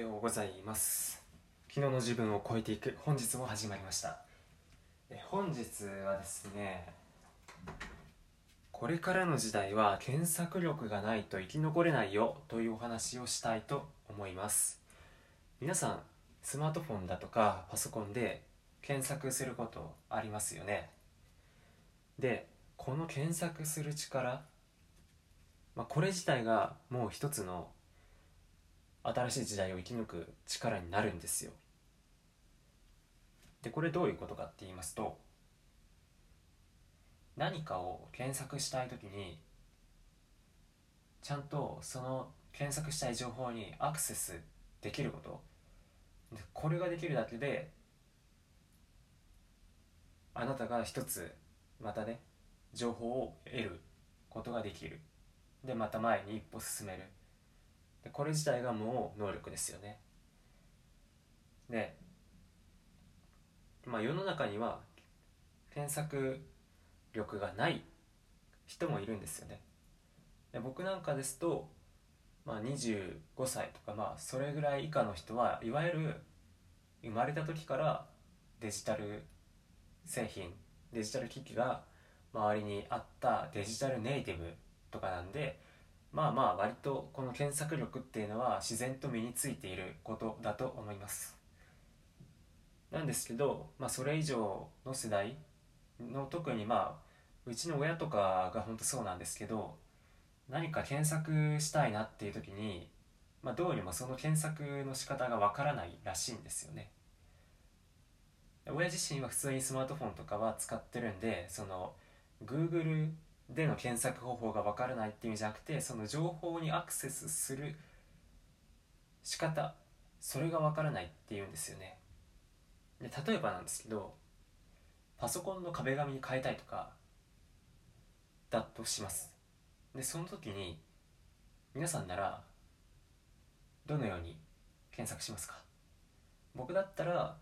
ようございます。昨日の自分を超えていく。本日も始まりました。え本日はですねこれからの時代は検索力がないと生き残れないよというお話をしたいと思います。皆さんスマートフォンだとかパソコンで検索することありますよね。でこの検索する力、まあ、これ自体がもう一つの新しい時代を生き抜く力になるんですよ。でこれどういうことかって言いますと何かを検索したい時にちゃんとその検索したい情報にアクセスできること。これができるだけであなたが一つまたね情報を得ることができる。でまた前に一歩進める。でこれ自体がもう能力ですよね。でまあ世の中には検索力がない人もいるんですよね。で僕なんかですと、まあ、25歳とかまあそれぐらい以下の人はいわゆる生まれた時からデジタル製品デジタル機器が周りにあったデジタルネイティブとかなんでまあまあ割とこの検索力っていうのは自然と身についていることだと思います。なんですけど、まあ、それ以上の世代の特にまあうちの親とかが本当そうなんですけど何か検索したいなっていう時に、まあ、どうにもその検索の仕方がわからないらしいんですよね。親自身は普通にスマートフォンとかは使ってるんでその Google での検索方法がわからないっていう意味じゃなくてその情報にアクセスする仕方それがわからないっていうんですよね。で例えばなんですけどパソコンの壁紙に変えたいとかだとします。でその時に皆さんならどのように検索しますか？僕だったら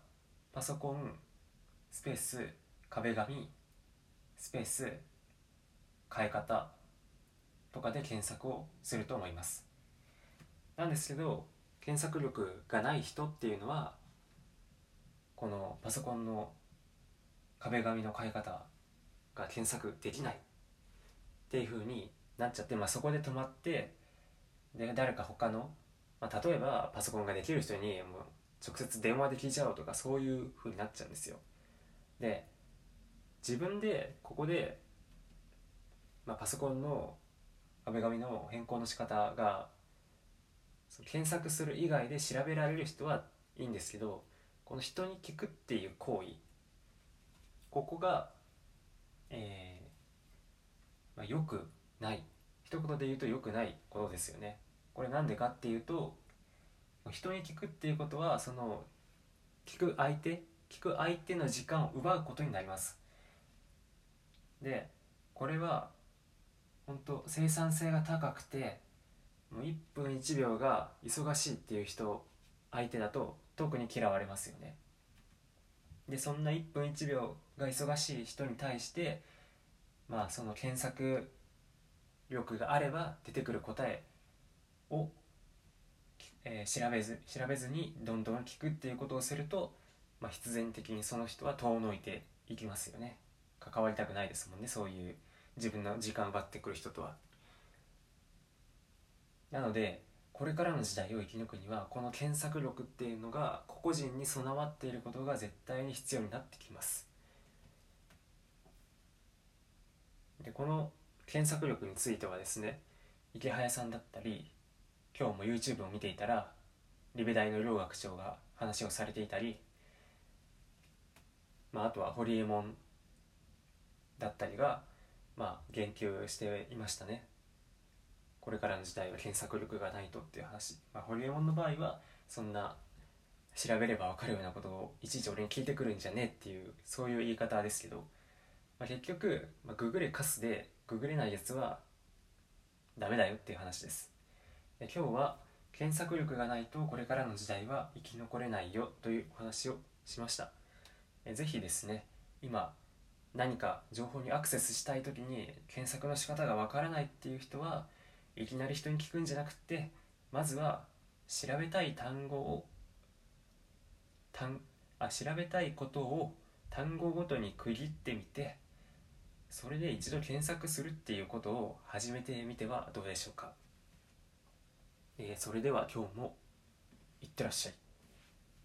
パソコンスペース壁紙スペース変え方とかで検索をすると思います。なんですけど検索力がない人っていうのはこのパソコンの壁紙の変え方が検索できないっていう風になっちゃって、まあ、そこで止まってで誰か他の、まあ、例えばパソコンができる人にもう直接電話で聞いちゃおうとかそういう風になっちゃうんですよ。で自分でここでまあ、パソコンの壁紙の変更の仕方が検索する以外で調べられる人はいいんですけどこの人に聞くっていう行為ここが、えーまあ、よくない。一言で言うとよくないことですよね。これなんでかっていうと人に聞くっていうことはその聞く相手聞く相手の時間を奪うことになります。でこれは本当生産性が高くてもう1分1秒が忙しいっていう人相手だと特に嫌われますよね。でそんな1分1秒が忙しい人に対してまあその検索力があれば出てくる答えを、えー、調べず調べずにどんどん聞くっていうことをすると、まあ、必然的にその人は遠のいていきますよね。関わりたくないですもんねそういう自分の時間を奪ってくる人とは。なのでこれからの時代を生き抜くにはこの検索力っていうのが個々人に備わっていることが絶対に必要になってきます。でこの検索力についてはですね池早さんだったり今日も YouTube を見ていたらリベ大の両学長が話をされていたり、まあ、あとは堀江門だったりがまあ言及していましたね。これからの時代は検索力がないとっていう話、まあ、ホリエモンの場合はそんな調べれば分かるようなことをいちいち俺に聞いてくるんじゃねえっていうそういう言い方ですけど、まあ、結局、まあ、ググれカスでググれないやつはダメだよっていう話です。で今日は検索力がないとこれからの時代は生き残れないよというお話をしました。えぜひですね今何か情報にアクセスしたい時に検索の仕方がわからないっていう人はいきなり人に聞くんじゃなくてまずは調べたい単語を単あ調べたいことを単語ごとに区切ってみてそれで一度検索するっていうことを始めてみてはどうでしょうか、えーそれでは今日もいってらっしゃい。